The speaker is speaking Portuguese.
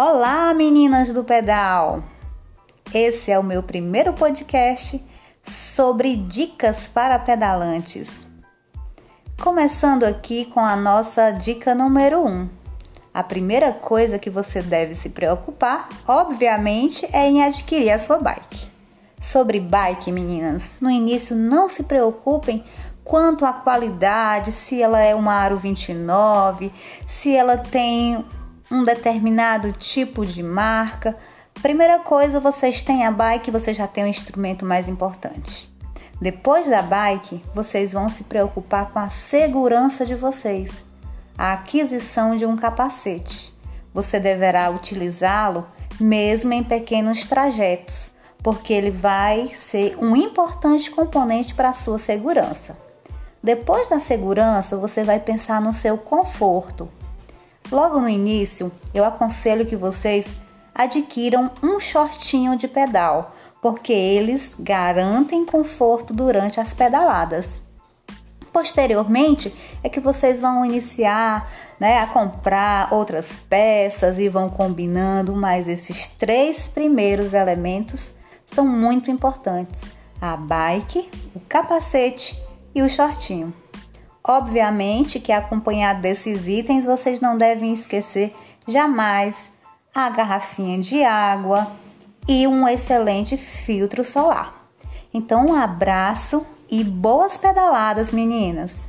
Olá, meninas do pedal! Esse é o meu primeiro podcast sobre dicas para pedalantes. Começando aqui com a nossa dica número 1. Um. A primeira coisa que você deve se preocupar, obviamente, é em adquirir a sua bike. Sobre bike, meninas, no início não se preocupem quanto à qualidade, se ela é uma Aro 29, se ela tem um determinado tipo de marca. Primeira coisa, vocês têm a bike, você já tem um instrumento mais importante. Depois da bike, vocês vão se preocupar com a segurança de vocês. A aquisição de um capacete. Você deverá utilizá-lo mesmo em pequenos trajetos, porque ele vai ser um importante componente para a sua segurança. Depois da segurança, você vai pensar no seu conforto. Logo no início, eu aconselho que vocês adquiram um shortinho de pedal, porque eles garantem conforto durante as pedaladas. Posteriormente é que vocês vão iniciar né, a comprar outras peças e vão combinando, mas esses três primeiros elementos são muito importantes: a bike, o capacete e o shortinho. Obviamente que acompanhado desses itens, vocês não devem esquecer jamais a garrafinha de água e um excelente filtro solar. Então, um abraço e boas pedaladas, meninas!